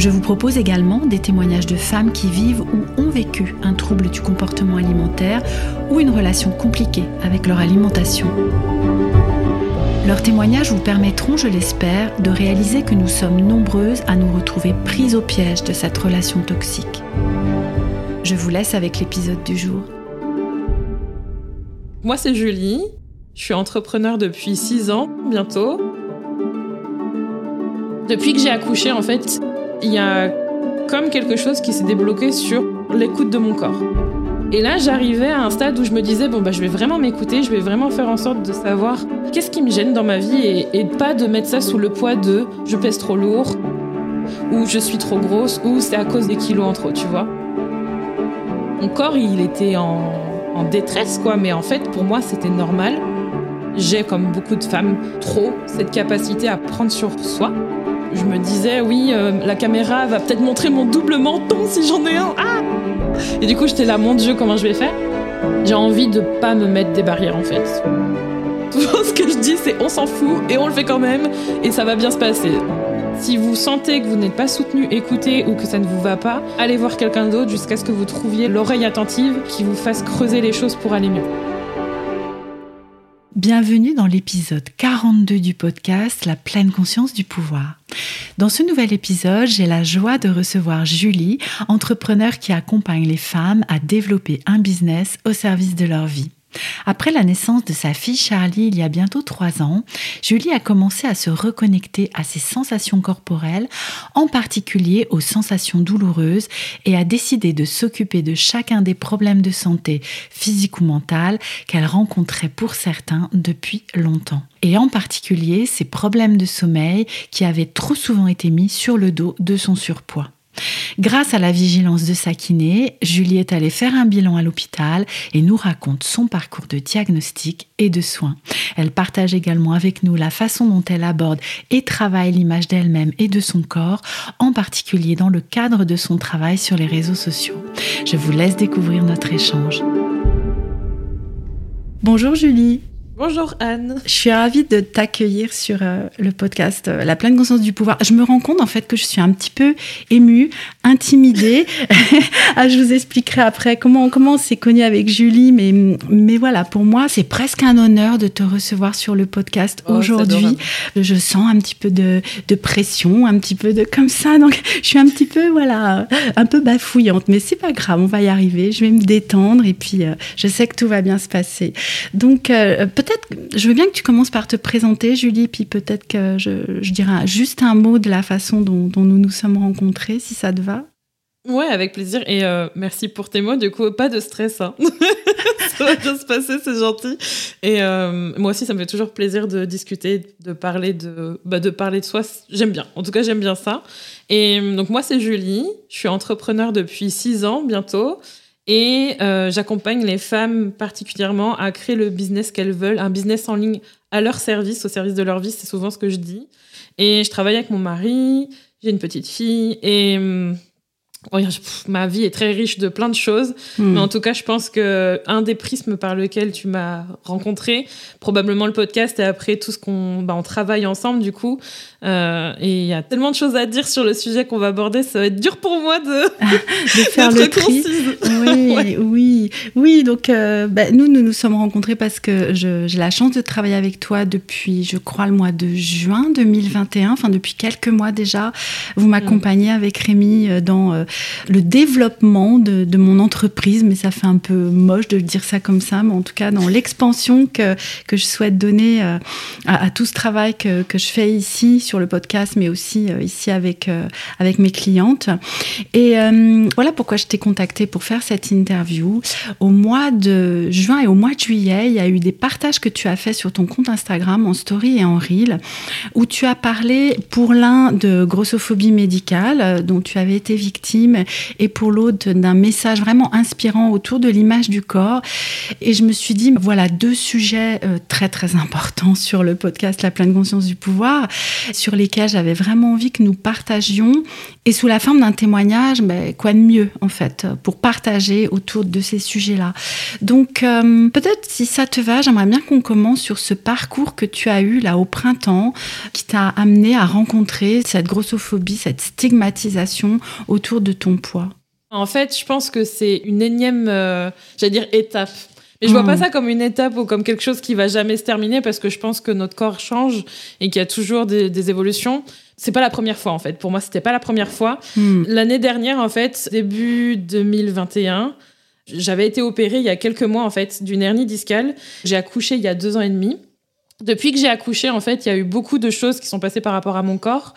Je vous propose également des témoignages de femmes qui vivent ou ont vécu un trouble du comportement alimentaire ou une relation compliquée avec leur alimentation. Leurs témoignages vous permettront, je l'espère, de réaliser que nous sommes nombreuses à nous retrouver prises au piège de cette relation toxique. Je vous laisse avec l'épisode du jour. Moi, c'est Julie. Je suis entrepreneur depuis 6 ans, bientôt. Depuis que j'ai accouché, en fait, il y a comme quelque chose qui s'est débloqué sur l'écoute de mon corps. Et là, j'arrivais à un stade où je me disais, bon, bah, je vais vraiment m'écouter, je vais vraiment faire en sorte de savoir qu'est-ce qui me gêne dans ma vie et, pas de mettre ça sous le poids de je pèse trop lourd, ou je suis trop grosse, ou c'est à cause des kilos en trop, tu vois. Mon corps, il était en, en détresse, quoi, mais en fait, pour moi, c'était normal. J'ai, comme beaucoup de femmes, trop cette capacité à prendre sur soi. Je me disais, oui, euh, la caméra va peut-être montrer mon double menton si j'en ai un. Ah Et du coup, j'étais là, mon Dieu, comment je vais faire? J'ai envie de pas me mettre des barrières, en fait. Tout ce que je dis, c'est on s'en fout et on le fait quand même et ça va bien se passer. Si vous sentez que vous n'êtes pas soutenu, écouté ou que ça ne vous va pas, allez voir quelqu'un d'autre jusqu'à ce que vous trouviez l'oreille attentive qui vous fasse creuser les choses pour aller mieux. Bienvenue dans l'épisode 42 du podcast La pleine conscience du pouvoir. Dans ce nouvel épisode, j'ai la joie de recevoir Julie, entrepreneur qui accompagne les femmes à développer un business au service de leur vie. Après la naissance de sa fille Charlie il y a bientôt trois ans, Julie a commencé à se reconnecter à ses sensations corporelles, en particulier aux sensations douloureuses, et a décidé de s'occuper de chacun des problèmes de santé physique ou mentale qu'elle rencontrait pour certains depuis longtemps. Et en particulier ses problèmes de sommeil qui avaient trop souvent été mis sur le dos de son surpoids. Grâce à la vigilance de sa kiné, Julie est allée faire un bilan à l'hôpital et nous raconte son parcours de diagnostic et de soins. Elle partage également avec nous la façon dont elle aborde et travaille l'image d'elle-même et de son corps, en particulier dans le cadre de son travail sur les réseaux sociaux. Je vous laisse découvrir notre échange. Bonjour Julie. Bonjour Anne. Je suis ravie de t'accueillir sur euh, le podcast euh, La pleine conscience du pouvoir. Je me rends compte en fait que je suis un petit peu émue, intimidée. ah, je vous expliquerai après comment comment on s'est connu avec Julie, mais mais voilà, pour moi c'est presque un honneur de te recevoir sur le podcast oh, aujourd'hui. Je sens un petit peu de, de, pression, un petit peu de comme ça, donc je suis un petit peu voilà, un peu bafouillante, mais c'est pas grave, on va y arriver. Je vais me détendre et puis euh, je sais que tout va bien se passer. Donc peut-être je veux bien que tu commences par te présenter, Julie, puis peut-être que je, dirai juste un mot de la façon dont, nous nous sommes rencontrés, si ça te va. Ouais, avec plaisir. Et euh, merci pour tes mots. Du coup, pas de stress. Hein. ça va bien se passer, c'est gentil. Et euh, moi aussi, ça me fait toujours plaisir de discuter, de parler de, bah, de parler de soi. J'aime bien. En tout cas, j'aime bien ça. Et donc moi, c'est Julie. Je suis entrepreneur depuis six ans bientôt. Et euh, j'accompagne les femmes particulièrement à créer le business qu'elles veulent, un business en ligne à leur service, au service de leur vie, c'est souvent ce que je dis. Et je travaille avec mon mari, j'ai une petite fille, et hum, ma vie est très riche de plein de choses, hmm. mais en tout cas, je pense que un des prismes par lequel tu m'as rencontré, probablement le podcast et après tout ce qu'on bah, on travaille ensemble du coup, euh, et il y a tellement de choses à dire sur le sujet qu'on va aborder, ça va être dur pour moi de, de faire le tri. Oui, oui, oui. Donc euh, bah, nous, nous nous sommes rencontrés parce que j'ai la chance de travailler avec toi depuis, je crois, le mois de juin 2021, enfin depuis quelques mois déjà. Vous m'accompagnez avec Rémi euh, dans le développement de, mon entreprise, mais ça fait un peu moche de dire ça comme ça, mais en tout cas dans l'expansion que, que je souhaite donner euh, à, tout ce travail que, que, je fais ici sur le podcast, mais aussi euh, ici avec, euh, avec mes clientes. Et voilà pourquoi je t'ai contacté pour faire cette interview. Au mois de juin et au mois de juillet, il y a eu des partages que tu as fait sur ton compte Instagram en story et en reel, où tu as parlé pour l'un de grossophobie médicale, dont tu avais été victime, et pour l'autre d'un message vraiment inspirant autour de l'image du corps. Et je me suis dit, voilà, deux sujets euh, très très importants sur le podcast La pleine conscience du pouvoir, sur lesquels j'avais vraiment envie que nous partagions, et sous la forme d'un témoignage, ben, quoi de mieux en fait, pour partager autour de ces sujets-là. Donc euh, peut-être si ça te va, j'aimerais bien qu'on commence sur ce parcours que tu as eu là au printemps, qui t'a amené à rencontrer cette grossophobie, cette stigmatisation autour de ton poids. En fait, je pense que c'est une énième, euh, j'allais dire, étape. Mais je vois pas hmm. ça comme une étape ou comme quelque chose qui va jamais se terminer parce que je pense que notre corps change et qu'il y a toujours des, évolutions. C'est pas la première fois en fait. Pour moi, c'était pas la première fois. Hmm. L'année dernière, en fait, début 2021, j'avais été opérée il y a quelques mois en fait d'une hernie discale. J'ai accouché il y a deux ans et demi. Depuis que j'ai accouché, en fait, il y a eu beaucoup de choses qui sont passées par rapport à mon corps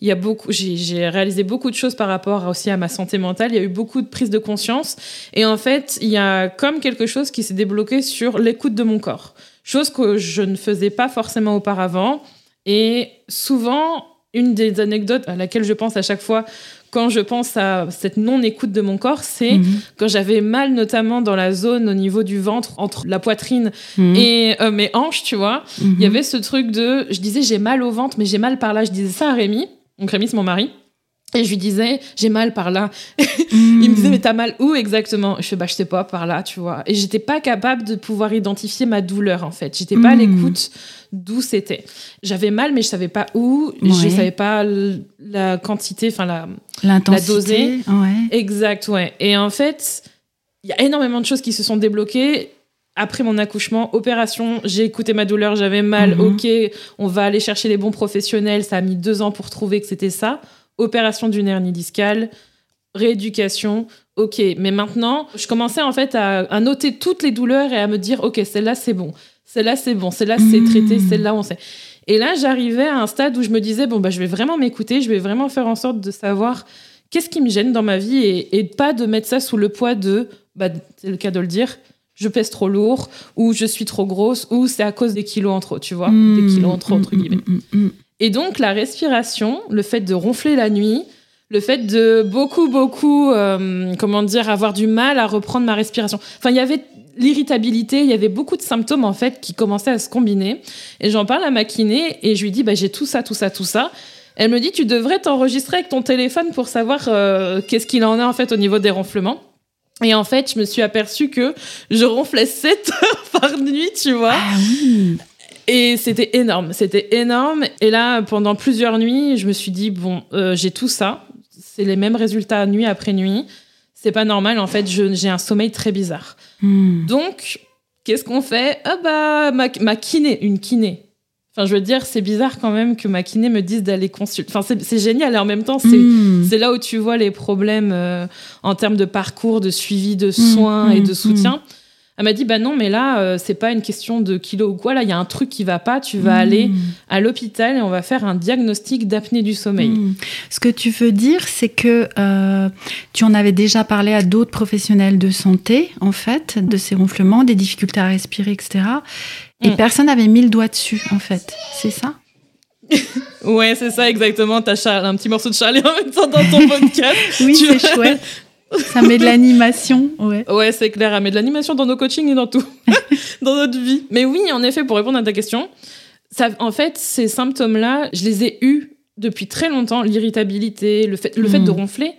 il y a beaucoup, j'ai réalisé beaucoup de choses par rapport aussi à ma santé mentale. Il y a eu beaucoup de prise de conscience. Et en fait, il y a comme quelque chose qui s'est débloqué sur l'écoute de mon corps. Chose que je ne faisais pas forcément auparavant. Et souvent, une des anecdotes à laquelle je pense à chaque fois quand je pense à cette non-écoute de mon corps, c'est mhm. quand j'avais mal, notamment dans la zone au niveau du ventre, entre la poitrine mhm. et euh, mes hanches, tu vois. Il y mhm. avait ce truc de, je disais j'ai mal au ventre, mais j'ai mal par là. Je disais ça à Rémi. Donc Rémi, c'est mon mari. Et je lui disais, j'ai mal par là. il me disait, mais t'as mal où exactement? Je fais, bah, je sais pas, par là, tu vois. Et j'étais pas capable de pouvoir identifier ma douleur, en fait. J'étais pas à hmm. l'écoute d'où c'était. J'avais mal, mais je savais pas où. Je savais pas la quantité, enfin, la, la doser. Exact, ouais. Et en fait, il y a énormément de choses qui se sont débloquées après mon accouchement, opération, j'ai écouté ma douleur, j'avais mal, mhm. ok, on va aller chercher les bons professionnels, ça a mis deux ans pour trouver que c'était ça. Opération d'une hernie discale, rééducation, ok. Mais maintenant, je commençais en fait à, noter toutes les douleurs et à me dire, ok, celle-là c'est bon, celle-là c'est bon, celle-là c'est mhm. traité, celle-là on sait. Et là, j'arrivais à un stade où je me disais, bon, bah, je vais vraiment m'écouter, je vais vraiment faire en sorte de savoir qu'est-ce qui me gêne dans ma vie et, et pas de mettre ça sous le poids de, bah, c'est le cas de le dire, je pèse trop lourd, ou je suis trop grosse, ou c'est à cause des kilos en trop, tu vois, des mmh. kilos en trop, entre mmh, guillemets. Mmh, et donc, la respiration, le fait de ronfler la nuit, le fait de beaucoup, beaucoup, euh, comment dire, avoir du mal à reprendre ma respiration. Enfin, il y avait l'irritabilité, il y avait beaucoup de symptômes, en fait, qui commençaient à se combiner. Et j'en parle à ma kiné, et je lui dis, bah, j'ai tout ça, tout ça, tout ça. Elle me dit, tu devrais t'enregistrer avec ton téléphone pour savoir euh, qu'est-ce qu'il en est, en fait, au niveau des ronflements. Et en fait, je me suis aperçue que je ronflais 7 heures par nuit, tu vois. Ah Et c'était énorme, c'était énorme. Et là, pendant plusieurs nuits, je me suis dit, bon, euh, j'ai tout ça. C'est les mêmes résultats nuit après nuit. C'est pas normal, en fait, j'ai un sommeil très bizarre. Hmm. Donc, qu'est-ce qu'on fait? Ah bah, ma, ma kiné, une kiné, Enfin, je veux dire, c'est bizarre quand même que ma kiné me dise d'aller consulter. Enfin, c'est génial et en même temps, hmm. c'est là où tu vois les problèmes euh, en termes de parcours, de suivi, de soins et de hmm. soutien. Elle m'a dit bah non mais là euh, c'est pas une question de kilos ou quoi là il y a un truc qui va pas tu vas aller à l'hôpital et on va faire un diagnostic d'apnée du sommeil. Ce que tu veux dire c'est que euh, tu en avais déjà parlé à d'autres professionnels de santé en fait de ces ronflements, des difficultés à respirer etc. Et mm. personne n'avait mis le doigt dessus, en fait. C'est ça? Ouais, c'est ça, exactement. T'as un petit morceau de Charlie en même temps dans ton podcast. oui, c'est chouette. Ça met de l'animation, ouais. Ouais, c'est clair, ça met de l'animation dans nos coachings et dans tout, dans notre vie. Mais oui, en effet, pour répondre à ta question, ça, en fait, ces symptômes-là, je les ai eus depuis très longtemps. L'irritabilité, le fait, le fait de mm. ronfler,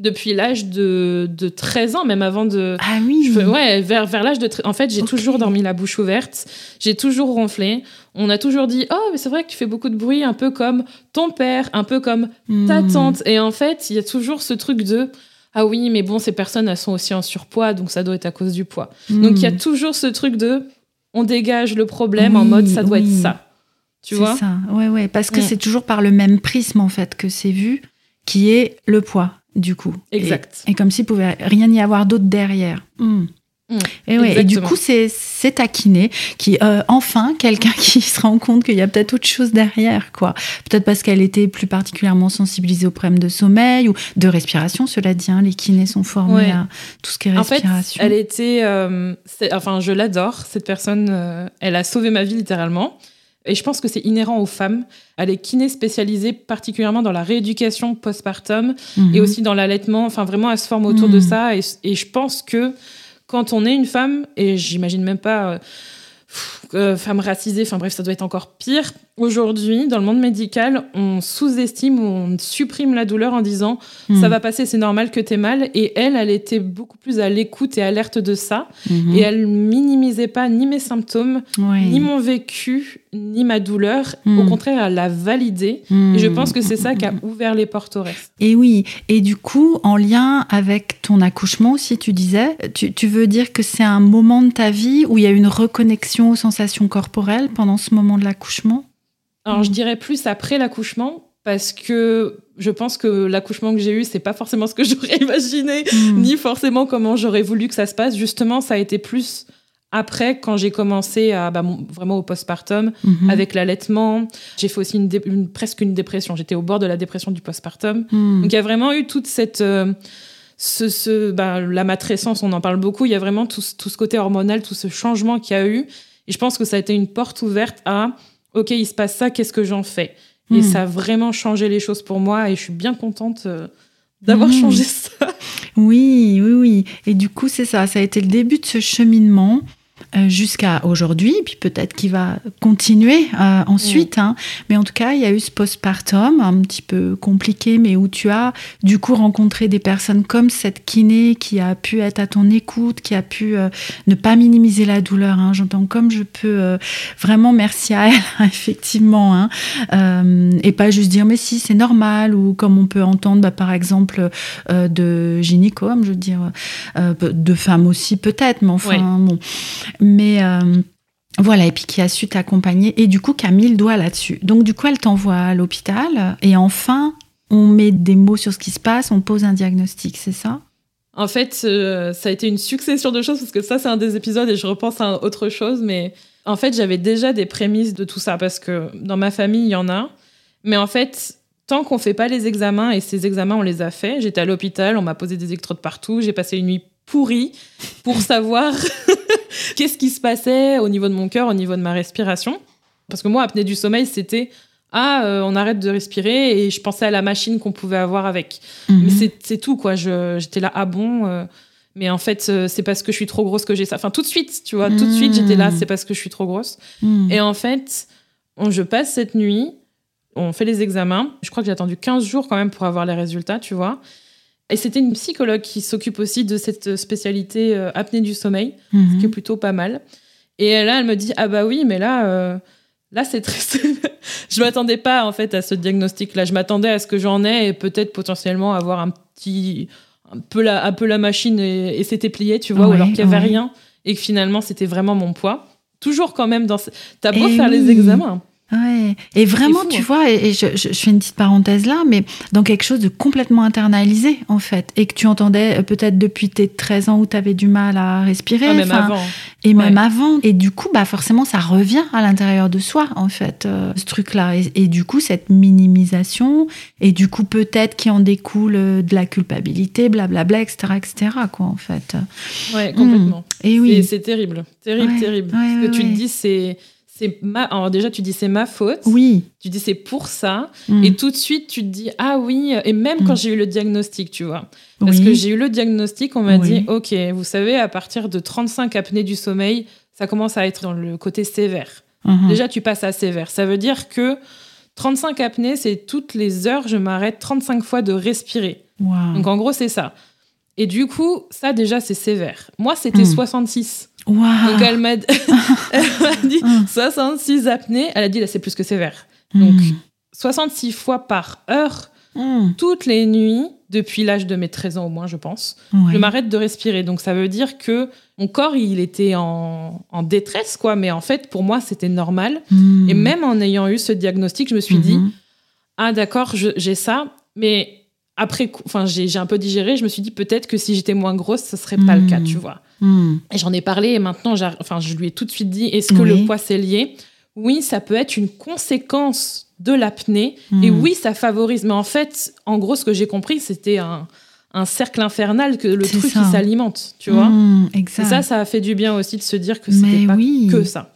depuis l'âge de, de 13 ans, même avant de... Ah oui Ouais, vers, vers l'âge de... En fait, j'ai toujours dormi la bouche ouverte, j'ai toujours ronflé. On a toujours dit, oh, mais c'est vrai que tu fais beaucoup de bruit, un peu comme ton père, un peu comme ta hmm. tante. Et en fait, il y a toujours ce truc de... Ah oui, mais bon, ces personnes, elles sont aussi en surpoids, donc ça doit être à cause du poids. Donc il y a hmm. toujours ce truc de... On dégage le problème en mode, ça doit être ça. Tu vois ça, ouais, ouais, parce que hmm. c'est toujours par le même prisme, en fait, que c'est vu qui est le poids. du coup. Exact. Et, comme s'il pouvait rien y avoir d'autre derrière. Hmm. Mm, Et, ouais, et du coup, c'est c'est ta kiné qui, euh, enfin, quelqu'un qui se rend compte qu'il y a peut-être autre chose derrière, quoi. Peut-être parce qu'elle était plus particulièrement sensibilisée aux problèmes de sommeil ou de respiration, cela dit. hein, les kinés sont formés Ouais. à tout ce qui est En fait, respiration. elle était. euh, enfin, je l'adore, cette personne. euh, elle a sauvé ma vie littéralement. Et je pense que c'est inhérent aux femmes. Elle est kiné spécialisée particulièrement dans la rééducation postpartum Mhm. et aussi dans l'allaitement. Enfin, vraiment, elle se forme autour Mhm. de ça. Et, et je pense que quand on est une femme, et j'imagine même pas euh, pff, euh, femme racisée, enfin bref, ça doit être encore pire. Aujourd'hui, dans le monde médical, on sous-estime ou on supprime la douleur en disant Mhm. ça va passer, c'est normal que t'aies mal. Et elle, elle était beaucoup plus à l'écoute et alerte de ça. Mhm. Et elle minimisait pas ni mes symptômes, Oui. ni mon vécu, ni ma douleur. Mhm. Au contraire, elle l'a validé. Et je pense que c'est ça qui a ouvert les portes au reste. Et oui, et du coup, en lien avec ton accouchement aussi, tu disais, tu, tu veux dire que c'est un moment de ta vie où il y a une reconnexion aux sensations corporelles pendant ce moment de l'accouchement? Alors, je dirais plus après l'accouchement, parce que je pense que l'accouchement que j'ai eu, c'est pas forcément ce que j'aurais imaginé, Mhm. ni forcément comment j'aurais voulu que ça se passe. Justement, ça a été plus après, quand j'ai commencé à bah, vraiment au postpartum, Mhm. avec l'allaitement. J'ai fait aussi une presque une dépression. J'étais au bord de la dépression du postpartum. Mhm. Donc il y a vraiment eu toute cette. euh, ce, ce- bah, la matrescence, on en parle beaucoup. Il y a vraiment tout ce côté hormonal, tout ce changement qu'il y a eu. Et je pense que ça a été une porte ouverte à OK, il se passe ça, qu'est-ce que j'en fais? Et Mhm. ça a vraiment changé les choses pour moi. Et je suis bien contente euh, d'avoir Mhm. changé ça. Oui, oui, oui. Et du coup, c'est ça, ça a été le début de ce cheminement jusqu'à aujourd'hui, puis peut-être qu'il va continuer euh, ensuite. hein. Mais en tout cas, il y a eu ce postpartum un petit peu compliqué, mais où tu as du coup rencontré des personnes comme cette kiné qui a pu être à ton écoute, qui a pu euh, ne pas minimiser la douleur. hein. J'entends comme je peux. euh, vraiment, merci à elle, effectivement. hein. Euh, et pas juste dire, mais si, c'est normal, ou comme on peut entendre, bah, par exemple, euh, de gynéco, je veux dire, euh, de femmes aussi peut-être, mais enfin, bon. Mais euh, voilà, et puis qui a su t'accompagner. Et du coup, Camille le doigt là-dessus. Donc, du coup, elle t'envoie à l'hôpital. Et enfin, on met des mots sur ce qui se passe, on pose un diagnostic, c'est ça? En fait, euh, ça a été une succession de choses parce que ça, c'est un des épisodes et je repense à autre chose. Mais en fait, j'avais déjà des prémices de tout ça parce que dans ma famille, il y en a. Mais en fait, tant qu'on fait pas les examens et ces examens, on les a fait. J'étais à l'hôpital, on m'a posé des électrodes partout. J'ai passé une nuit pourrie pour savoir qu'est-ce qui se passait au niveau de mon cœur, au niveau de ma respiration? Parce que moi, apnée du sommeil, c'était ah, euh, on arrête de respirer et je pensais à la machine qu'on pouvait avoir avec. Mais Mhm. c'est- c'est tout, quoi. Je- J'étais là, ah bon euh, Mais en fait, euh, c'est parce que je suis trop grosse que j'ai ça. Enfin, tout de suite, tu vois, tout de suite, j'étais là, Mm. c'est parce que je suis trop grosse. Mhm. Et en fait, on, je passe cette nuit, on fait les examens. Je crois que j'ai attendu 15 jours quand même pour avoir les résultats, tu vois. Et c'était une psychologue qui s'occupe aussi de cette spécialité euh, apnée du sommeil, Mhm. ce qui est plutôt pas mal. Et là, elle me dit, ah bah oui, mais là, euh, là c'est très... je m'attendais pas en fait à ce diagnostic-là. Je m'attendais à ce que j'en ai et peut-être potentiellement avoir un petit... Un peu la, un peu la machine et, et c'était plié, tu vois, ou alors qu'il y avait ouais. rien et que finalement c'était vraiment mon poids. Toujours quand même dans... ce- T'as beau Eh faire les examens. Ouais. Et vraiment, fou, tu hein. vois, et, je, je- je fais une petite parenthèse là, mais dans quelque chose de complètement internalisé, en fait, et que tu entendais euh, peut-être depuis tes 13 ans où tu avais du mal à respirer, Ah, même avant. et même Ouais. avant. Et du coup, bah, forcément, ça revient à l'intérieur de soi, en fait, euh, ce truc-là. Et, et du coup, cette minimisation, et du coup, peut-être qui en découle euh, de la culpabilité, blablabla, etc., etc., quoi, en fait. Ouais, complètement. Et Et oui. c'est terrible, terrible, Ouais, terrible. ouais, ouais, que tu ouais. te dis, c'est. C'est Ma... Alors déjà, tu dis c'est ma faute. Oui. Tu dis c'est pour ça. Mm. Et tout de suite, tu te dis ah oui. Et même Mm. quand j'ai eu le diagnostic, tu vois. Parce Oui. que j'ai eu le diagnostic, on m'a Oui. dit ok, vous savez, à partir de 35 apnées du sommeil, ça commence à être dans le côté sévère. Mhm. Déjà, tu passes à sévère. Ça veut dire que 35 apnées, c'est toutes les heures, je m'arrête 35 fois de respirer. Donc en gros, c'est ça. Et du coup, ça déjà, c'est sévère. Moi, c'était Mm. 66. Waouh. Donc elle m'a dit Mm. 66 apnées. Elle a dit là, c'est plus que sévère. Donc Mm. 66 fois par heure, Mm. toutes les nuits, depuis l'âge de mes 13 ans au moins, je pense, Ouais. je m'arrête de respirer. Donc ça veut dire que mon corps, il était en, en détresse, quoi. Mais en fait, pour moi, c'était normal. Et même en ayant eu ce diagnostic, je me suis dit, Mhm. ah d'accord, j'ai ça, mais après, enfin, j'ai un peu digéré. Je me suis dit peut-être que si j'étais moins grosse, ce serait pas le cas, Mm. tu vois. Hmm. Et j'en ai parlé et maintenant, enfin, je lui ai tout de suite dit est-ce que Oui. le poids c'est lié? Oui, ça peut être une conséquence de l'apnée. Et Hmm. oui, ça favorise. Mais en fait, en gros, ce que j'ai compris, c'était un, un cercle infernal que le truc ça. qui s'alimente, tu vois. Hmm, Et exact. ça, ça a fait du bien aussi de se dire que c'était pas oui. que ça.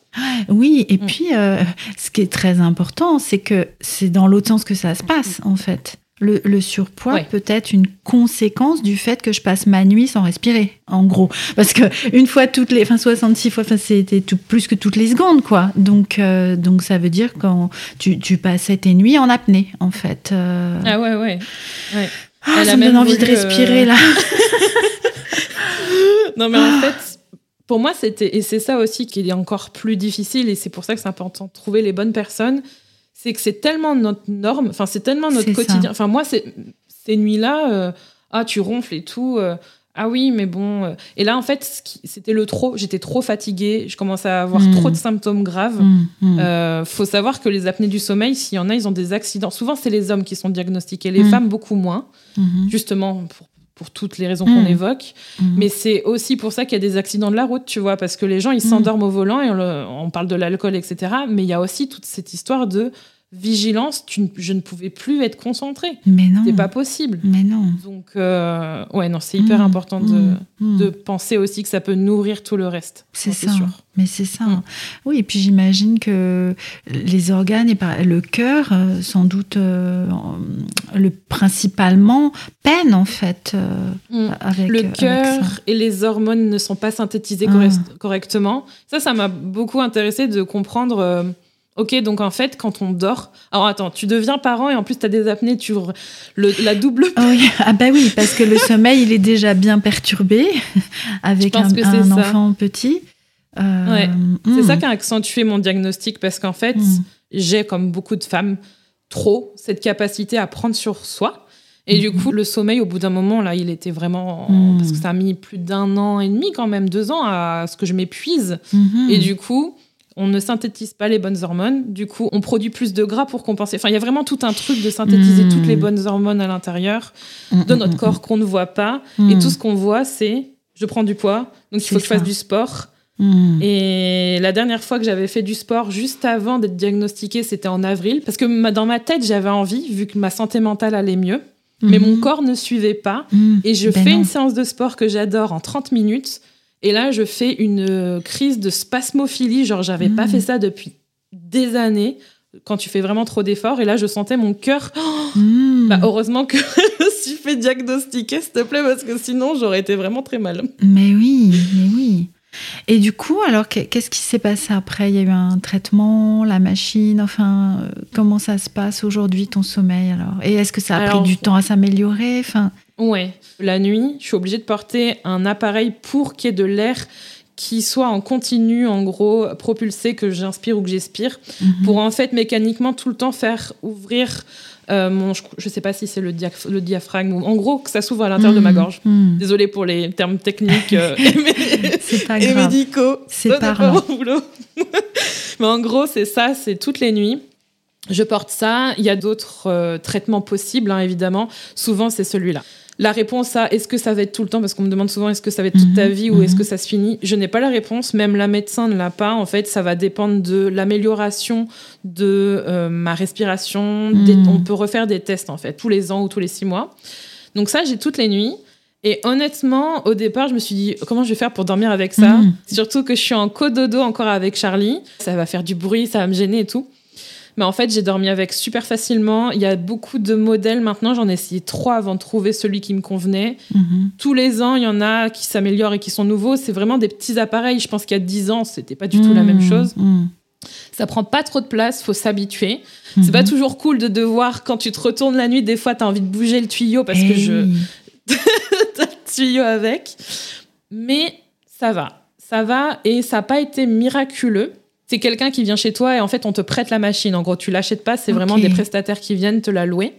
Oui, et puis euh, ce qui est très important, c'est que c'est dans l'autre sens que ça se passe, en fait. Le, le surpoids peut être une conséquence du fait que je passe ma nuit sans respirer, en gros. Parce que une fois toutes les, enfin 66 fois, enfin, c'était tout, plus que toutes les secondes, quoi. Donc, euh, donc ça veut dire quand tu, tu passais tes nuits en apnée, en fait. Euh, Ah ouais, ouais. ouais. ah, elle a ça me donne même envie de voulu, respirer euh, là. Non, mais en fait, pour moi, c'était. Et c'est ça aussi qui est encore plus difficile, et c'est pour ça que c'est important de trouver les bonnes personnes. C'est que c'est tellement notre norme, enfin, c'est tellement notre quotidien. Enfin, moi, ces nuits-là, euh, ah, tu ronfles et tout. euh, ah oui, mais bon. euh. Et là, en fait, c'était le trop. J'étais trop fatiguée. Je commençais à avoir Mm. trop de symptômes graves. Mm, mm. Euh, faut savoir que les apnées du sommeil, s'il y en a, ils ont des accidents. Souvent, c'est les hommes qui sont diagnostiqués, les Mm. femmes beaucoup moins, justement pour, pour toutes les raisons qu'on évoque. Mais c'est aussi pour ça qu'il y a des accidents de la route, tu vois, parce que les gens, ils s'endorment au volant et on, le- on parle de l'alcool, etc. Mais il y a aussi toute cette histoire de vigilance. Tu, ne- je ne pouvais plus être concentrée. Mais non. C'est pas possible. Mais non. Donc, euh, ouais, non, c'est hyper Mm, important de, mm, mm. de penser aussi que ça peut nourrir tout le reste. C'est ça. sûre. Mais c'est ça. Oui, et puis j'imagine que les organes et le cœur, euh, sans doute, euh, le principalement peine en fait euh, avec le cœur et les hormones ne sont pas synthétisées Ah. correct- correctement. Ça, ça m'a beaucoup intéressé de comprendre. Ok, donc en fait, quand on dort. Alors attends, tu deviens parent et en plus, tu as des apnées, tu le, la double. Ah oui, ah bah oui, parce que le sommeil, il est déjà bien perturbé avec un, un enfant petit. Euh, Ouais, C'est ça qui a accentué mon diagnostic parce qu'en fait, Mm. j'ai, comme beaucoup de femmes, trop cette capacité à prendre sur soi. Et du Mhm. coup, le sommeil, au bout d'un moment, là, il était vraiment. Parce que ça a mis plus d'un an et demi, quand même, deux ans, à ce que je m'épuise. Et du coup, on ne synthétise pas les bonnes hormones. Du coup, on produit plus de gras pour compenser. Enfin, il y a vraiment tout un truc de synthétiser Mm. toutes les bonnes hormones à l'intérieur Mm, de mm, notre corps qu'on ne voit pas. Et tout ce qu'on voit, c'est je prends du poids, donc il faut que je fasse du sport. Et la dernière fois que j'avais fait du sport, juste avant d'être diagnostiquée, c'était en avril. Parce que dans ma tête, j'avais envie, vu que ma santé mentale allait mieux. Mais mon corps ne suivait pas. Et je Ben fais non. une séance de sport que j'adore en 30 minutes. Et là, je fais une euh, crise de spasmophilie. Genre, j'avais pas Mm. fait ça depuis des années. Quand tu fais vraiment trop d'efforts. Et là, je sentais mon cœur. Mm. Bah, heureusement que je me suis fait diagnostiquer, s'il te plaît, parce que sinon, j'aurais été vraiment très mal. Mais oui, mais oui. Et du coup, alors, qu'est- qu'est-ce qui s'est passé après? Il y a eu un traitement, la machine, enfin, euh, comment ça se passe aujourd'hui, ton sommeil, alors? Et est-ce que ça a Alors, pris du temps à s'améliorer? Enfin, Ouais. La nuit, je suis obligée de porter un appareil pour qu'il y ait de l'air qui soit en continu, en gros, propulsé, que j'inspire ou que j'expire, mhm. pour en fait mécaniquement tout le temps faire ouvrir euh, mon. Je, je sais pas si c'est le, diaph- le diaphragme, ou en gros, que ça s'ouvre à l'intérieur de ma Mm, gorge. mm. Désolée pour les termes techniques euh, et, pas et grave. médicaux. C'est parlant. mon boulot. Mais en gros, c'est ça, c'est toutes les nuits. Je porte ça. Il y a d'autres euh, traitements possibles, hein, évidemment. Souvent, c'est celui-là. La réponse à est-ce que ça va être tout le temps, parce qu'on me demande souvent est-ce que ça va être toute ta Mhm, vie ou est-ce mhm. que ça se finit, je n'ai pas la réponse, même la médecin ne l'a pas. En fait, ça va dépendre de l'amélioration de euh, ma respiration. Des- Mhm. on peut refaire des tests, en fait, tous les ans ou tous les six mois. Donc ça, j'ai toutes les nuits. Et honnêtement, au départ, je me suis dit, comment je vais faire pour dormir avec ça? Mhm. Surtout que je suis en cododo encore avec Charlie. Ça va faire du bruit, ça va me gêner et tout. Mais en fait, j'ai dormi avec super facilement. Il y a beaucoup de modèles maintenant. J'en ai essayé trois avant de trouver celui qui me convenait. Mhm. Tous les ans, il y en a qui s'améliorent et qui sont nouveaux. C'est vraiment des petits appareils. Je pense qu'il y a 10 ans, c'était pas du tout la même Mm, chose. mm, Ça prend pas trop de place, faut s'habituer. C'est pas mhm. toujours cool de devoir, quand tu te retournes la nuit, des fois, tu as envie de bouger le tuyau parce Eh que je, oui. t'as le tuyau avec. Mais ça va. Ça va et ça n'a pas été miraculeux. C'est quelqu'un qui vient chez toi et en fait, on te prête la machine. En gros, tu l'achètes pas, c'est vraiment des prestataires qui viennent te la louer.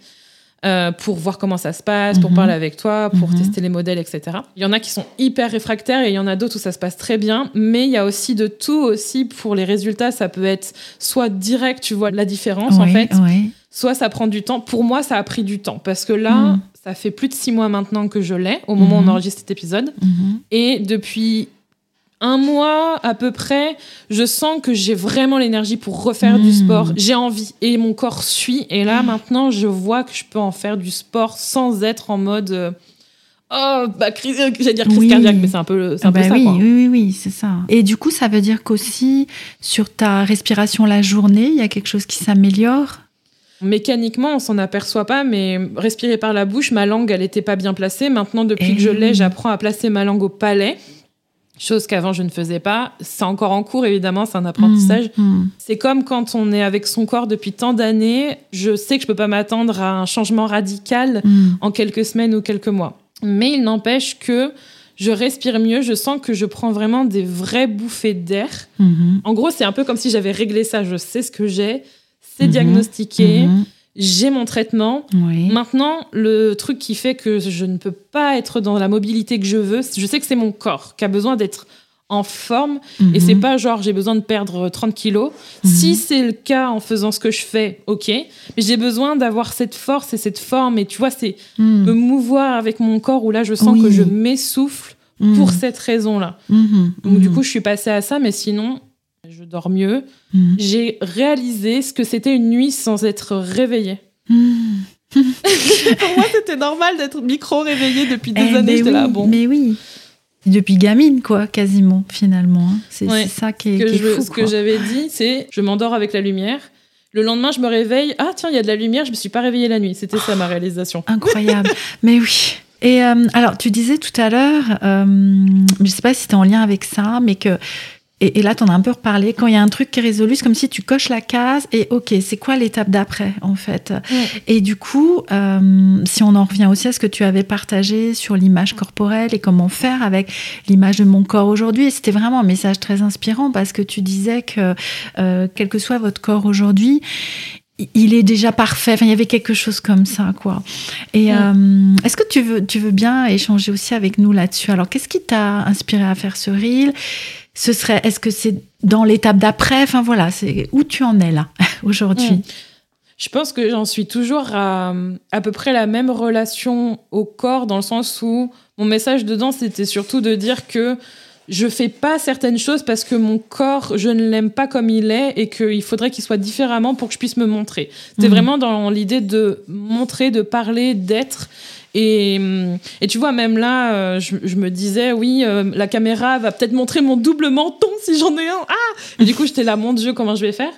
euh, pour voir comment ça se passe, pour Mhm. parler avec toi, pour Mhm. tester les modèles, etc. Il y en a qui sont hyper réfractaires et il y en a d'autres où ça se passe très bien, mais il y a aussi de tout aussi pour les résultats. Ça peut être soit direct, tu vois la différence en fait, oui. soit ça prend du temps. Pour moi, ça a pris du temps parce que là, Mm. ça fait plus de six mois maintenant que je l'ai, au moment où on Mhm. enregistre cet épisode. Mhm. Et depuis un mois à peu près, je sens que j'ai vraiment l'énergie pour refaire du Mhm. sport. J'ai envie et mon corps suit. Et là, maintenant, je vois que je peux en faire du sport sans être en mode. euh, oh, bah, crise, euh, j'allais dire crise Oui. cardiaque, mais c'est un peu, c'est un Ah peu bah ça, oui, quoi. oui, oui, oui, c'est ça. Et du coup, ça veut dire qu'aussi, sur ta respiration la journée, il y a quelque chose qui s'améliore? Mécaniquement, on s'en aperçoit pas, mais respirer par la bouche, ma langue, elle était pas bien placée. Maintenant, depuis Eh que je l'ai, oui. j'apprends à placer ma langue au palais. Chose qu'avant je ne faisais pas. C'est encore en cours, évidemment, c'est un apprentissage. Mhm. C'est comme quand on est avec son corre depuis tant d'années, je sais que je peux pas m'attendre à un changement radical Mhm. en quelques semaines ou quelques mois. Mais il n'empêche que je respire mieux, je sens que je prends vraiment des vraies bouffées d'air. En gros, c'est un peu comme si j'avais réglé ça, je sais ce que j'ai, c'est diagnostiqué. J'ai mon traitement. Oui. Maintenant, le truc qui fait que je ne peux pas être dans la mobilité que je veux, je sais que c'est mon corps qui a besoin d'être en forme et c'est Mhm. pas genre j'ai besoin de perdre 30 kilos. Mhm. Si c'est le cas en faisant ce que je fais, ok. Mais j'ai besoin d'avoir cette force et cette forme et tu vois, c'est Mhm. me mouvoir avec mon corps où là je sens Oui. que je m'essouffle pour cette raison-là. Donc du coup, je suis passée à ça, mais sinon, dors mieux. Mhm. J'ai réalisé ce que c'était une nuit sans être réveillée. Mhm. Pour moi, c'était normal d'être micro-réveillée depuis des Eh, années. mais J'étais là, oui, bon. Mais oui. Depuis gamine, quoi, quasiment, finalement. hein. C'est Ouais. ça qui est, que qui est je- fou. ce que j'avais dit, c'est je m'endors avec la lumière. Le lendemain, je me réveille. Ah, tiens, il y a de la lumière, je me suis pas réveillée la nuit. C'était ça ma réalisation. Incroyable. mais oui. Et euh, alors, tu disais tout à l'heure, euh, je sais pas si c'était en lien avec ça, mais que. Et, et là, tu en as un peu reparlé. Quand il y a un truc qui est résolu, c'est comme si tu coches la case et OK, c'est quoi l'étape d'après, en fait? Et du coup, euh, si on en revient aussi à ce que tu avais partagé sur l'image corporelle et comment faire avec l'image de mon corps aujourd'hui, c'était vraiment un message très inspirant parce que tu disais que euh, quel que soit votre corps aujourd'hui, il est déjà parfait. Enfin, il y avait quelque chose comme ça, quoi. Et euh, est-ce que tu veux, tu veux bien échanger aussi avec nous là-dessus? Alors, qu'est-ce qui t'a inspiré à faire ce reel? Ce serait, est-ce que c'est dans l'étape d'après? Enfin voilà, c'est où tu en es là aujourd'hui? Mm. Je pense que j'en suis toujours à à peu près la même relation au corps, dans le sens où mon message dedans, c'était surtout de dire que je fais pas certaines choses parce que mon corps, je ne l'aime pas comme il est et qu'il faudrait qu'il soit différemment pour que je puisse me montrer. C'était Mhm. vraiment dans l'idée de montrer, de parler, d'être. Et, hum, et tu vois, même là, euh, je, je me disais, oui, euh, la caméra va peut-être montrer mon double menton si j'en ai un. Ah Et du coup, j'étais là, mon Dieu, comment je vais faire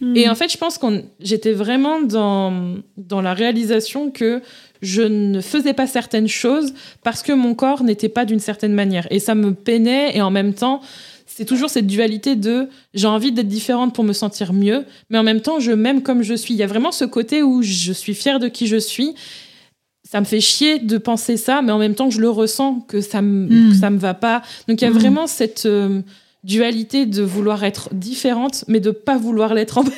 Mm. et en fait, je pense qu'on j'étais vraiment dans, dans la réalisation que je ne faisais pas certaines choses parce que mon corps n'était pas d'une certaine manière. Et ça me peinait et en même temps, c'est toujours cette dualité de j'ai envie d'être différente pour me sentir mieux, mais en même temps, je m'aime comme je suis. Il y a vraiment ce côté où je suis fière de qui je suis. Ça me fait chier de penser ça, mais en même temps, je le ressens que ça me, Mm. que ça me va pas. Donc, il y a Mm. vraiment cette euh, dualité de vouloir être différente, mais de pas vouloir l'être en même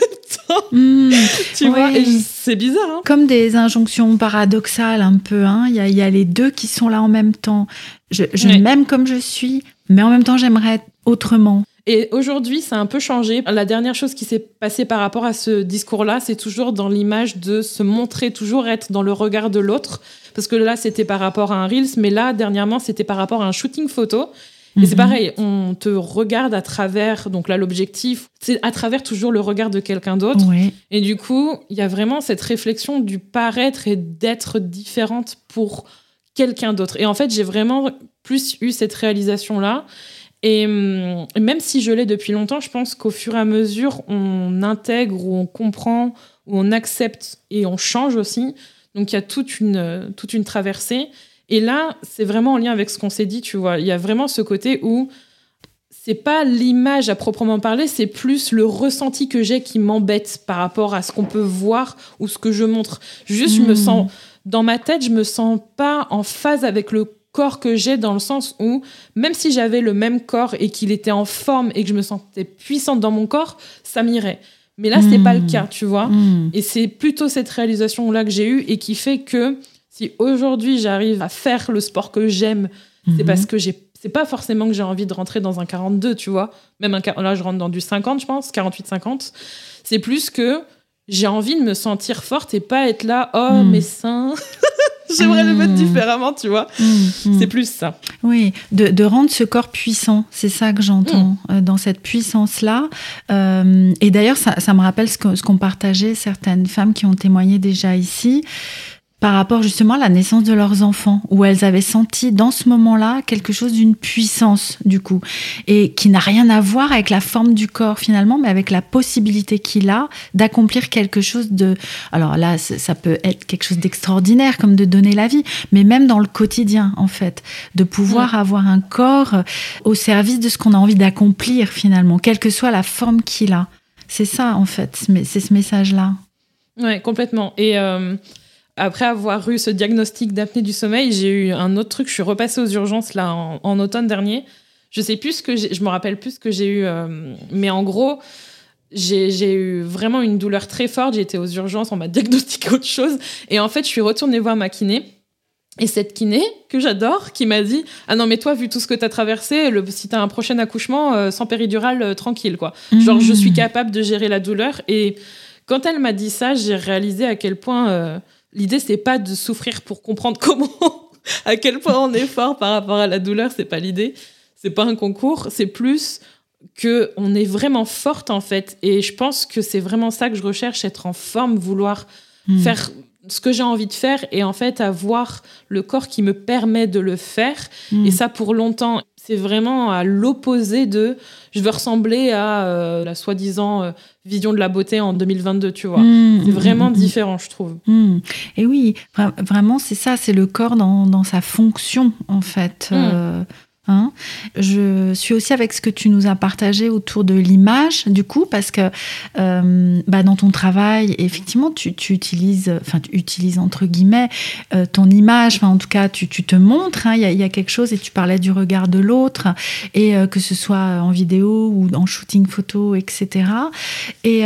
temps. Mm. Tu vois, c'est bizarre. Hein Comme des injonctions paradoxales un peu. hein. Il y, a, il y a les deux qui sont là en même temps. Je, je Ouais. m'aime comme je suis, mais en même temps j'aimerais être autrement. Et aujourd'hui, ça a un peu changé. La dernière chose qui s'est passée par rapport à ce discours-là, c'est toujours dans l'image de se montrer, toujours être dans le regard de l'autre. Parce que là, c'était par rapport à un Reels, mais là, dernièrement, c'était par rapport à un shooting photo. Et c'est Mhm. pareil, on te regarde à travers, donc là, l'objectif, c'est à travers toujours le regard de quelqu'un d'autre. Et du coup, il y a vraiment cette réflexion du paraître et d'être différente pour quelqu'un d'autre. Et en fait, j'ai vraiment plus eu cette réalisation-là. Et hum, même si je l'ai depuis longtemps, je pense qu'au fur et à mesure, on intègre ou on comprend ou on accepte et on change aussi. Donc il y a toute une, toute une traversée. Et là, c'est vraiment en lien avec ce qu'on s'est dit, tu vois. Il y a vraiment ce côté où c'est pas l'image à proprement parler, c'est plus le ressenti que j'ai qui m'embête par rapport à ce qu'on peut voir ou ce que je montre. Juste, je me Mm. sens dans ma tête, je me sens pas en phase avec le corps que j'ai dans le sens où même si j'avais le même corps et qu'il était en forme et que je me sentais puissante dans mon corps, ça m'irait. Mais là, c'est Mm. pas le cas, tu vois. Mm. Et c'est plutôt cette réalisation là que j'ai eue et qui fait que si aujourd'hui j'arrive à faire le sport que j'aime, c'est Mhm. parce que j'ai c'est pas forcément que j'ai envie de rentrer dans un 42, tu vois. Même un là je rentre dans du 50, je pense, 48 50. C'est plus que j'ai envie de me sentir forte et pas être là oh mes seins. J'aimerais le mettre différemment, tu vois. C'est plus ça. Oui, de, de, rendre ce corps puissant, c'est ça que j'entends euh, dans cette puissance-là. Euh, et d'ailleurs, ça, ça, me rappelle ce qu'ont ce qu'on partageait certaines femmes qui ont témoigné déjà ici par rapport justement à la naissance de leurs enfants, où elles avaient senti dans ce moment-là quelque chose d'une puissance du coup, et qui n'a rien à voir avec la forme du corps finalement, mais avec la possibilité qu'il a d'accomplir quelque chose de... Alors là, ça peut être quelque chose d'extraordinaire, comme de donner la vie, mais même dans le quotidien en fait, de pouvoir mm. avoir un corps au service de ce qu'on a envie d'accomplir finalement, quelle que soit la forme qu'il a. C'est ça en fait, c'est ce message-là. Ouais, complètement. Et... Euh, après avoir eu ce diagnostic d'apnée du sommeil, j'ai eu un autre truc. Je suis repassée aux urgences là en, automne dernier. Je sais plus ce que je me rappelle plus ce que j'ai eu, euh, mais en gros, j'ai eu vraiment une douleur très forte. J'ai été aux urgences, on m'a diagnostiqué autre chose, et en fait, je suis retournée voir ma kiné. Et cette kiné, que j'adore, qui m'a dit Ah non, mais toi, vu tout ce que tu as traversé, le, si tu as un prochain accouchement, euh, sans péridurale, euh, tranquille, quoi. Genre, je suis mmh. capable de gérer la douleur. Et quand elle m'a dit ça, j'ai réalisé à quel point l'idée c'est pas de souffrir pour comprendre comment, à quel point on est fort par rapport à la douleur, c'est pas l'idée. C'est pas un concours, c'est plus que on est vraiment forte en fait. Et je pense que c'est vraiment ça que je recherche, être en forme, vouloir hmm. faire ce que j'ai envie de faire et en fait avoir le corps qui me permet de le faire. Hmm. Et ça pour longtemps, c'est vraiment à l'opposé de je veux ressembler à euh, la soi-disant euh, vision de la beauté en 2022, tu vois. Mmh, c'est vraiment mmh, mmh. différent, je trouve. Et oui, vraiment, c'est ça, c'est le corps dans, dans, sa fonction, en fait. Euh, Hein. je suis aussi avec ce que tu nous as partagé autour de l'image, du coup, parce que euh, bah, dans ton travail, effectivement, tu, utilises, enfin, tu utilises entre guillemets euh, ton image, enfin, en tout cas, tu, te montres, hein. il y, a quelque chose, et tu parlais du regard de l'autre, et euh, que ce soit en vidéo ou en shooting photo, etc. Et,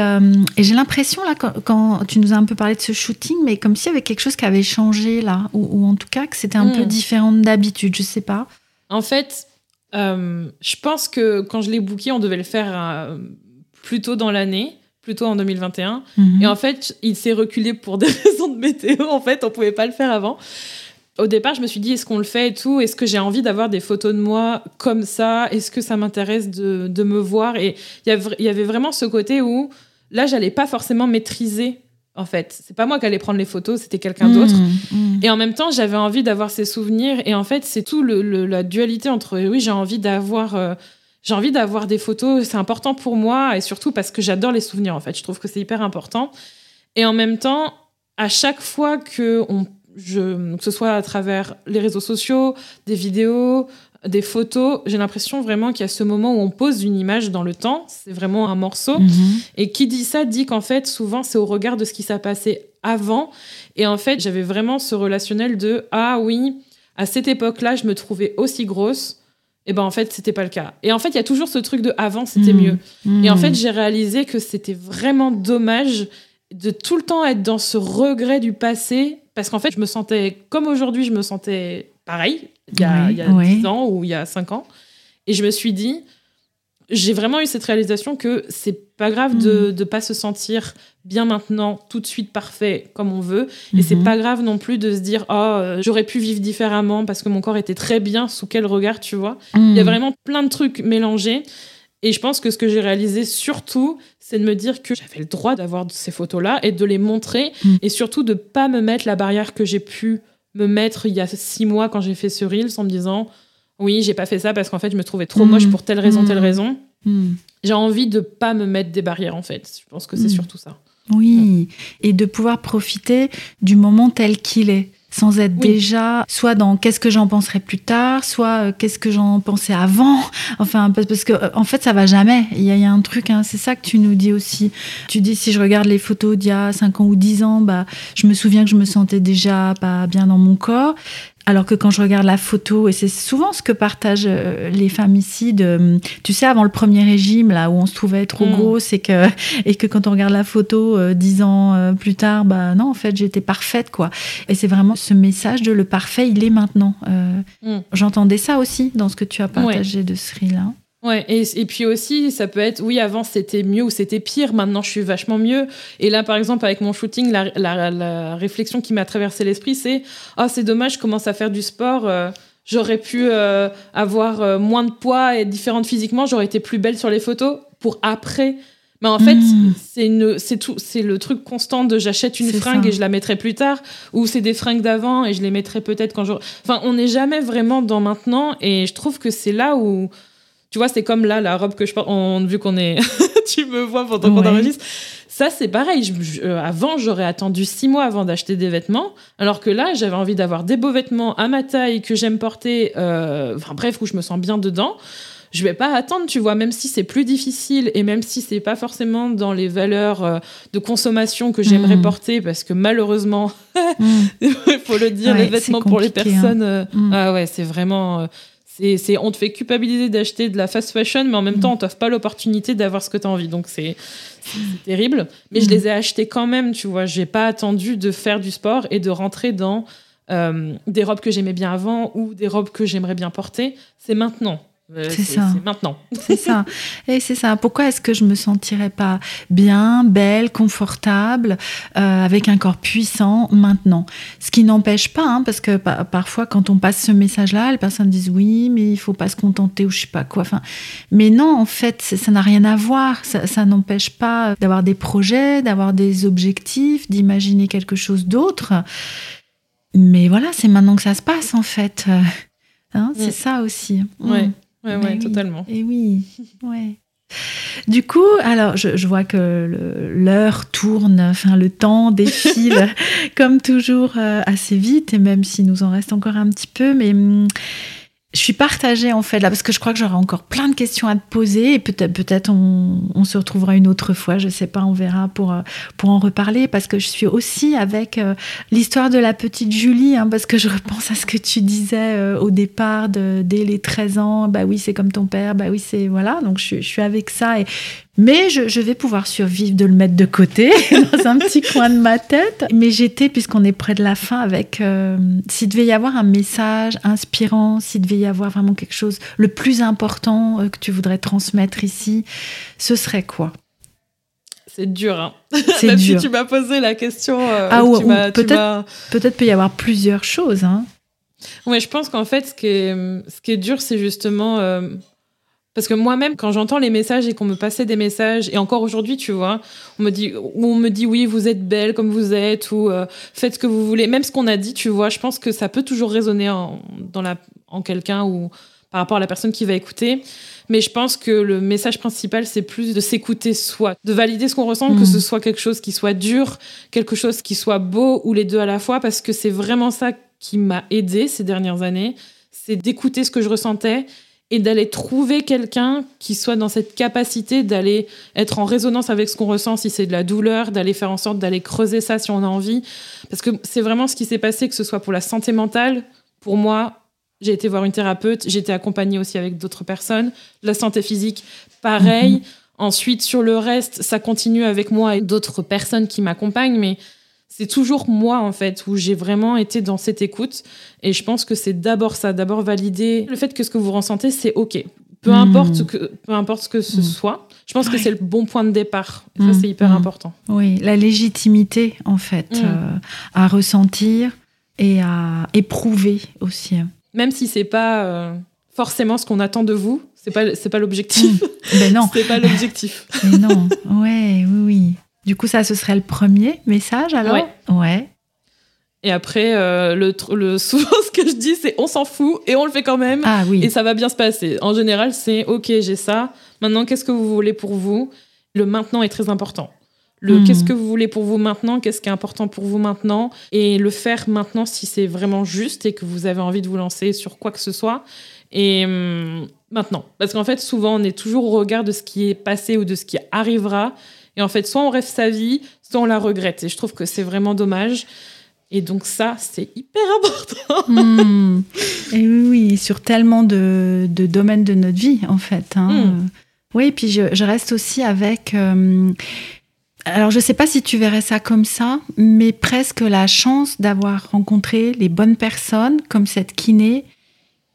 j'ai l'impression, là, quand, tu nous as un peu parlé de ce shooting, mais comme s'il y avait quelque chose qui avait changé, là, ou, en tout cas que c'était un peu hmm. différent d'habitude, je sais pas. En fait, euh, je pense que quand je l'ai booké, on devait le faire euh, plus tôt dans l'année, plutôt en 2021. Mhm. Et en fait, il s'est reculé pour des raisons de météo. En fait, on pouvait pas le faire avant. Au départ, je me suis dit, est-ce qu'on le fait et tout? Est-ce que j'ai envie d'avoir des photos de moi comme ça? Est-ce que ça m'intéresse de, de, me voir? Et il y avait vraiment ce côté où, là, j'allais pas forcément maîtriser en fait. C'est pas moi qui allais prendre les photos, c'était quelqu'un mmh, d'autre. Mmh. Et en même temps, j'avais envie d'avoir ces souvenirs. Et en fait, c'est tout le, la dualité entre oui, j'ai envie d'avoir. Euh, j'ai envie d'avoir des photos, c'est important pour moi et surtout parce que j'adore les souvenirs en fait. Je trouve que c'est hyper important. Et en même temps, à chaque fois que on, je, que ce soit à travers les réseaux sociaux, des vidéos, des photos, j'ai l'impression vraiment qu'il y a ce moment où on pose une image dans le temps, c'est vraiment un morceau. Mhm. Et qui dit ça dit qu'en fait, souvent, c'est au regard de ce qui s'est passé avant. Et en fait, j'avais vraiment ce relationnel de Ah oui, à cette époque-là, je me trouvais aussi grosse. Et ben en fait, c'était pas le cas. Et en fait, il y a toujours ce truc de avant, c'était mhm. mieux. Et en mhm. fait, j'ai réalisé que c'était vraiment dommage de tout le temps être dans ce regret du passé parce qu'en fait, je me sentais comme aujourd'hui, je me sentais pareil il y a, il y a 10 ans ou il y a 5 ans. Et je me suis dit, j'ai vraiment eu cette réalisation que c'est pas grave de ne mm. pas se sentir bien maintenant, tout de suite parfait comme on veut. Et c'est mm-hmm. pas grave non plus de se dire, oh, euh, j'aurais pu vivre différemment parce que mon corps était très bien, sous quel regard, tu vois. Il y a mm. vraiment plein de trucs mélangés. Et je pense que ce que j'ai réalisé surtout, c'est de me dire que j'avais le droit d'avoir ces photos-là et de les montrer mm. et surtout de pas me mettre la barrière que j'ai pu me mettre il y a six mois quand j'ai fait ce Reels en me disant oui, j'ai pas fait ça parce qu'en fait, je me trouvais trop moche pour telle raison, telle mmh. raison. Mmh. J'ai envie de pas me mettre des barrières en fait. Je pense que c'est mmh. surtout ça. Oui, et de pouvoir profiter du moment tel qu'il est sans être déjà soit dans qu'est-ce que j'en penserai plus tard, soit euh, qu'est-ce que j'en pensais avant. Enfin, parce que euh, en fait, ça va jamais. Il y, a, un truc, hein, c'est ça que tu nous dis aussi. Tu dis si je regarde les photos d'il y a 5 ans ou 10 ans, bah, je me souviens que je me sentais déjà pas bien dans mon corps. Alors que quand je regarde la photo, et c'est souvent ce que partagent euh, les femmes ici, de, tu sais, avant le premier régime, là où on se trouvait trop mm. grosse, et que, et que quand on regarde la photo euh, dix ans euh, plus tard, bah non, en fait, j'étais parfaite, quoi. Et c'est vraiment ce message de le parfait, il est maintenant. Mm. J'entendais ça aussi dans ce que tu as partagé de Sri là. Ouais, et, et, puis aussi, ça peut être, oui, avant c'était mieux ou c'était pire, maintenant je suis vachement mieux. Et là, par exemple, avec mon shooting, la, la, la réflexion qui m'a traversé l'esprit, c'est Oh, c'est dommage, je commence à faire du sport. Euh, j'aurais pu euh, avoir euh, moins de poids et être différente physiquement, j'aurais été plus belle sur les photos pour après. Mais en fait, Mm. c'est une, c'est tout, c'est le truc constant de j'achète une fringue ça. et je la mettrai plus tard, ou c'est des fringues d'avant et je les mettrai peut-être quand je. Enfin, on n'est jamais vraiment dans maintenant, et je trouve que c'est là où, tu vois, c'est comme là la robe que je porte. On, vu qu'on est, tu me vois pendant qu'on Ouais. enregistre. Ça, c'est pareil. Je- je- euh, avant, j'aurais attendu six mois avant d'acheter des vêtements, alors que là, j'avais envie d'avoir des beaux vêtements à ma taille que j'aime porter. euh, Enfin bref, où je me sens bien dedans je vais pas attendre, tu vois, même si c'est plus difficile et même si c'est pas forcément dans les valeurs euh, de consommation que j'aimerais Mm. porter, parce que malheureusement, Mm. il faut le dire, Ouais, les vêtements pour les hein. personnes, euh, Mm. ah ouais, c'est vraiment, c'est, on te fait culpabiliser d'acheter de la fast fashion, mais en même temps, on t'offre pas l'opportunité d'avoir ce que tu as envie, donc c'est, c'est terrible. Mais je Mm. les ai achetés quand même, tu vois, j'ai pas attendu de faire du sport et de rentrer dans euh, des robes que j'aimais bien avant ou des robes que j'aimerais bien porter. C'est maintenant. Euh, C'est ça. Maintenant. C'est ça. Et c'est ça. Pourquoi est-ce que je me sentirais pas bien, belle, confortable, euh, avec un corps puissant maintenant? Ce qui n'empêche pas, hein, parce que pa- parfois, quand on passe ce message-là, les personnes disent oui, mais il faut pas se contenter ou je sais pas quoi. Enfin, mais non, en fait, ça n'a rien à voir. Ça, ça n'empêche pas d'avoir des projets, d'avoir des objectifs, d'imaginer quelque chose d'autre. Mais voilà, c'est maintenant que ça se passe, en fait. Euh, hein, c'est Mm. ça aussi. Ouais. Ouais, oui. totalement. Et oui, ouais. Du coup, alors je, je vois que l'heure tourne, enfin le temps défile comme toujours euh, assez vite, et même s'il nous en reste encore un petit peu, mais hum, je suis partagée en fait là parce que je crois que j'aurai encore plein de questions à te poser et peut-être peut-être on, on se retrouvera une autre fois, je sais pas, on verra pour euh, pour en reparler parce que je suis aussi avec euh, l'histoire de la petite Julie hein, parce que je repense à ce que tu disais euh, au départ de dès les 13 ans, bah oui, c'est comme ton père, bah oui, c'est voilà, donc je, je suis avec ça et mais je, je vais pouvoir survivre de le mettre de côté dans un petit coin de ma tête. Mais j'étais, puisqu'on est près de la fin, avec euh, s'il devait y avoir un message inspirant, s'il devait y avoir vraiment quelque chose, le plus important euh, que tu voudrais transmettre ici, ce serait quoi? C'est dur, hein. C'est Même dur. si tu m'as posé la question. euh, Ah tu ouais, peut-être- Peut-être peut y avoir plusieurs choses. Hein. Ouais, je pense qu'en fait, ce qui est, ce qui est dur, c'est justement. Parce que moi-même, quand j'entends les messages et qu'on me passait des messages, et encore aujourd'hui, tu vois, on me dit, on me dit oui, vous êtes belle comme vous êtes, ou euh, faites ce que vous voulez. Même ce qu'on a dit, tu vois, je pense que ça peut toujours résonner en, dans la, en quelqu'un ou par rapport à la personne qui va écouter. Mais je pense que le message principal, c'est plus de s'écouter soi, de valider ce qu'on ressent, que Mm. ce soit quelque chose qui soit dur, quelque chose qui soit beau ou les deux à la fois, parce que c'est vraiment ça qui m'a aidé ces dernières années, c'est d'écouter ce que je ressentais et d'aller trouver quelqu'un qui soit dans cette capacité d'aller être en résonance avec ce qu'on ressent si c'est de la douleur, d'aller faire en sorte d'aller creuser ça si on a envie. Parce que c'est vraiment ce qui s'est passé, que ce soit pour la santé mentale, pour moi, j'ai été voir une thérapeute, j'ai été accompagnée aussi avec d'autres personnes. La santé physique, pareil. Mhm. Ensuite, sur le reste, ça continue avec moi et d'autres personnes qui m'accompagnent, mais c'est toujours moi, en fait, où j'ai vraiment été dans cette écoute. Et je pense que c'est d'abord ça, d'abord valider le fait que ce que vous ressentez, c'est OK. Peu, Mhm. importe, ce que, peu importe ce que ce Mhm. soit. Je pense que c'est le bon point de départ. Et ça, c'est hyper important. Oui, la légitimité, en fait, euh, à ressentir et à éprouver aussi. Même si c'est pas euh, forcément ce qu'on attend de vous, c'est pas, c'est pas l'objectif. Ben non, c'est pas l'objectif. mais non. Ouais, oui, oui. Du coup, ça, ce serait le premier message, alors Ouais. Ouais. Et après, euh, le, souvent, ce que je dis, c'est on s'en fout et on le fait quand même. Ah oui. Et ça va bien se passer. En général, c'est OK, j'ai ça. Maintenant, qu'est-ce que vous voulez pour vous? Le maintenant est très important. Le Mhm. qu'est-ce que vous voulez pour vous maintenant? Qu'est-ce qui est important pour vous maintenant? Et le faire maintenant si c'est vraiment juste et que vous avez envie de vous lancer sur quoi que ce soit. Et hum, maintenant. Parce qu'en fait, souvent, on est toujours au regard de ce qui est passé ou de ce qui arrivera. Et en fait, soit on rêve sa vie, soit on la regrette. Et je trouve que c'est vraiment dommage. Et donc ça, c'est hyper important. Hmm. Et oui, oui, sur tellement de, de domaines de notre vie, en fait. hein. Hmm. Oui, et puis je, je reste aussi avec. euh, alors, je ne sais pas si tu verrais ça comme ça, mais presque la chance d'avoir rencontré les bonnes personnes, comme cette kiné,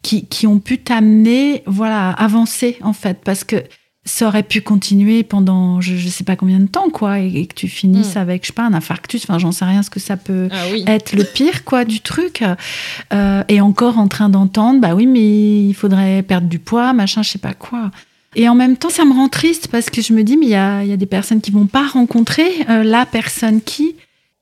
qui, qui ont pu t'amener, voilà, avancer en fait, parce que ça aurait pu continuer pendant je, je sais pas combien de temps quoi et, que tu finisses Mm. avec je sais pas un infarctus enfin j'en sais rien ce que ça peut Ah oui. être le pire quoi du truc Euh, et encore en train d'entendre bah oui mais il faudrait perdre du poids machin je sais pas quoi et en même temps ça me rend triste parce que je me dis mais il y a, y a des personnes qui vont pas rencontrer euh, la personne qui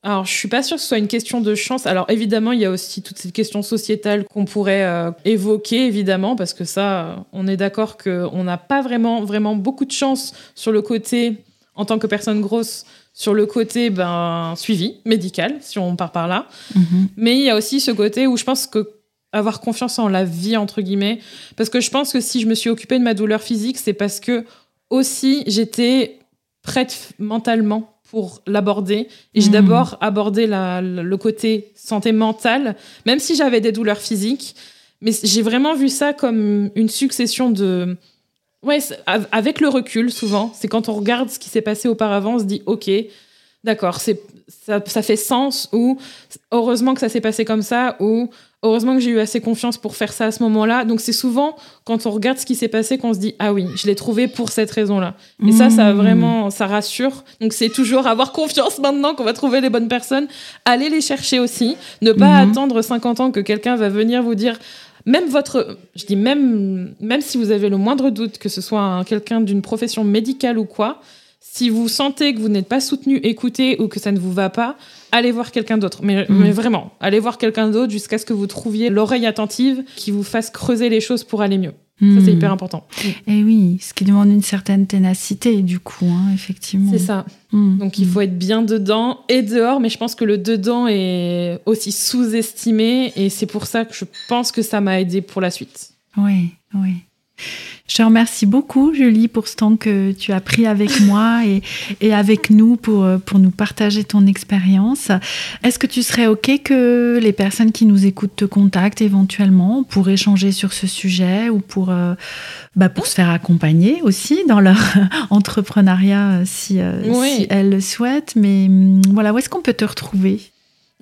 Alors, je suis pas sûre que ce soit une question de chance. Alors, évidemment, il y a aussi toute cette question sociétale qu'on pourrait euh, évoquer, évidemment, parce que ça, euh, on est d'accord qu'on n'a pas vraiment, vraiment beaucoup de chance sur le côté, en tant que personne grosse, sur le côté ben, suivi médical, si on part par là. Mais il y a aussi ce côté où je pense que avoir confiance en la vie, entre guillemets, parce que je pense que si je me suis occupée de ma douleur physique, c'est parce que aussi j'étais prête mentalement pour l'aborder. Et j'ai Mhm. d'abord abordé la- le côté santé mentale, même si j'avais des douleurs physiques. Mais j'ai vraiment vu ça comme une succession de... Ouais, avec le recul, souvent, c'est quand on regarde ce qui s'est passé auparavant, on se dit, OK, d'accord, c'est ça, ça fait sens, ou heureusement que ça s'est passé comme ça, ou heureusement que j'ai eu assez confiance pour faire ça à ce moment-là. Donc c'est souvent quand on regarde ce qui s'est passé qu'on se dit, ah oui, je l'ai trouvé pour cette raison-là. Et ça, ça Mmh. vraiment, ça rassure. Donc c'est toujours avoir confiance maintenant qu'on va trouver les bonnes personnes. Aller les chercher aussi. Ne pas Mhm. attendre 50 ans que quelqu'un va venir vous dire, même votre, je dis même, même si vous avez le moindre doute que ce soit un- quelqu'un d'une profession médicale ou quoi, si vous sentez que vous n'êtes pas soutenu, écouté ou que ça ne vous va pas, allez voir quelqu'un d'autre. Mais, Mhm. mais vraiment, allez voir quelqu'un d'autre jusqu'à ce que vous trouviez l'oreille attentive qui vous fasse creuser les choses pour aller mieux. Ça, c'est Hmm. hyper important. Et oui, ce qui demande une certaine ténacité, du coup, hein, effectivement. C'est ça. Hmm. Donc il faut être bien dedans et dehors, mais je pense que le dedans est aussi sous-estimé et c'est pour ça que je pense que ça m'a aidé pour la suite. Oui, oui. Je te remercie beaucoup, Julie, pour ce temps que tu as pris avec moi et, et avec nous pour, euh, pour nous partager ton expérience. Est-ce que tu serais OK que les personnes qui nous écoutent te contactent éventuellement pour échanger sur ce sujet ou pour, euh, bah, pour se faire accompagner aussi dans leur entrepreneuriat euh, si, euh, Oui. si elles le souhaitent? Mais hum, voilà, où est-ce qu'on peut te retrouver?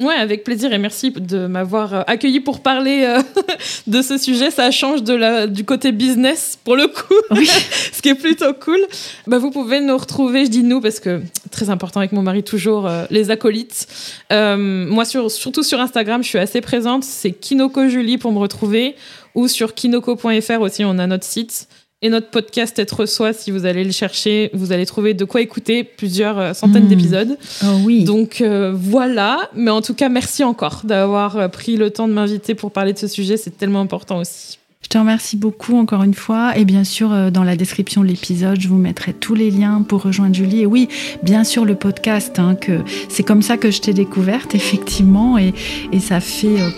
Ouais, avec plaisir et merci de m'avoir euh, accueilli pour parler euh, de ce sujet. Ça change de la, du côté business pour le coup, Oui. ce qui est plutôt cool. Bah, vous pouvez nous retrouver, je dis nous parce que très important avec mon mari toujours, euh, les acolytes. Euh, moi, sur, surtout sur Instagram, je suis assez présente. C'est Kinoko Julie pour me retrouver ou sur kinoko.fr aussi, on a notre site. Et notre podcast Être Soi, si vous allez le chercher, vous allez trouver de quoi écouter plusieurs euh, centaines Mm. d'épisodes. Oh oui. Donc euh, voilà, mais en tout cas, merci encore d'avoir euh, pris le temps de m'inviter pour parler de ce sujet, c'est tellement important aussi. Je te remercie beaucoup encore une fois. Et bien sûr, dans la description de l'épisode, je vous mettrai tous les liens pour rejoindre Julie. Et oui, bien sûr, le podcast, hein, que c'est comme ça que je t'ai découverte, effectivement. Et, et ça fait euh,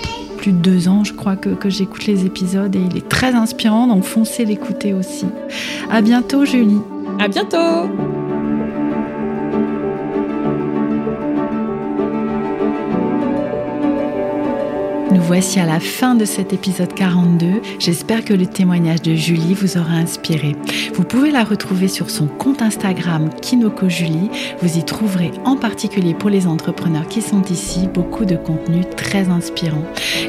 de deux ans, je crois, que, que j'écoute les épisodes. Et il est très inspirant, donc foncez l'écouter aussi. À bientôt, Julie. À bientôt voici à la fin de cet épisode 42. J'espère que le témoignage de Julie vous aura inspiré. Vous pouvez la retrouver sur son compte Instagram Kinoko Julie. Vous y trouverez en particulier pour les entrepreneurs qui sont ici beaucoup de contenu très inspirant.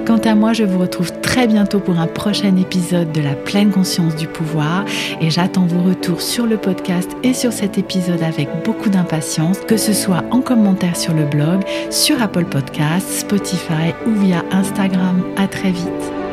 Quant à moi, je vous retrouve très bientôt pour un prochain épisode de la pleine conscience du pouvoir et j'attends vos retours sur le podcast et sur cet épisode avec beaucoup d'impatience, que ce soit en commentaire sur le blog, sur Apple Podcasts, Spotify ou via Instagram. À très vite.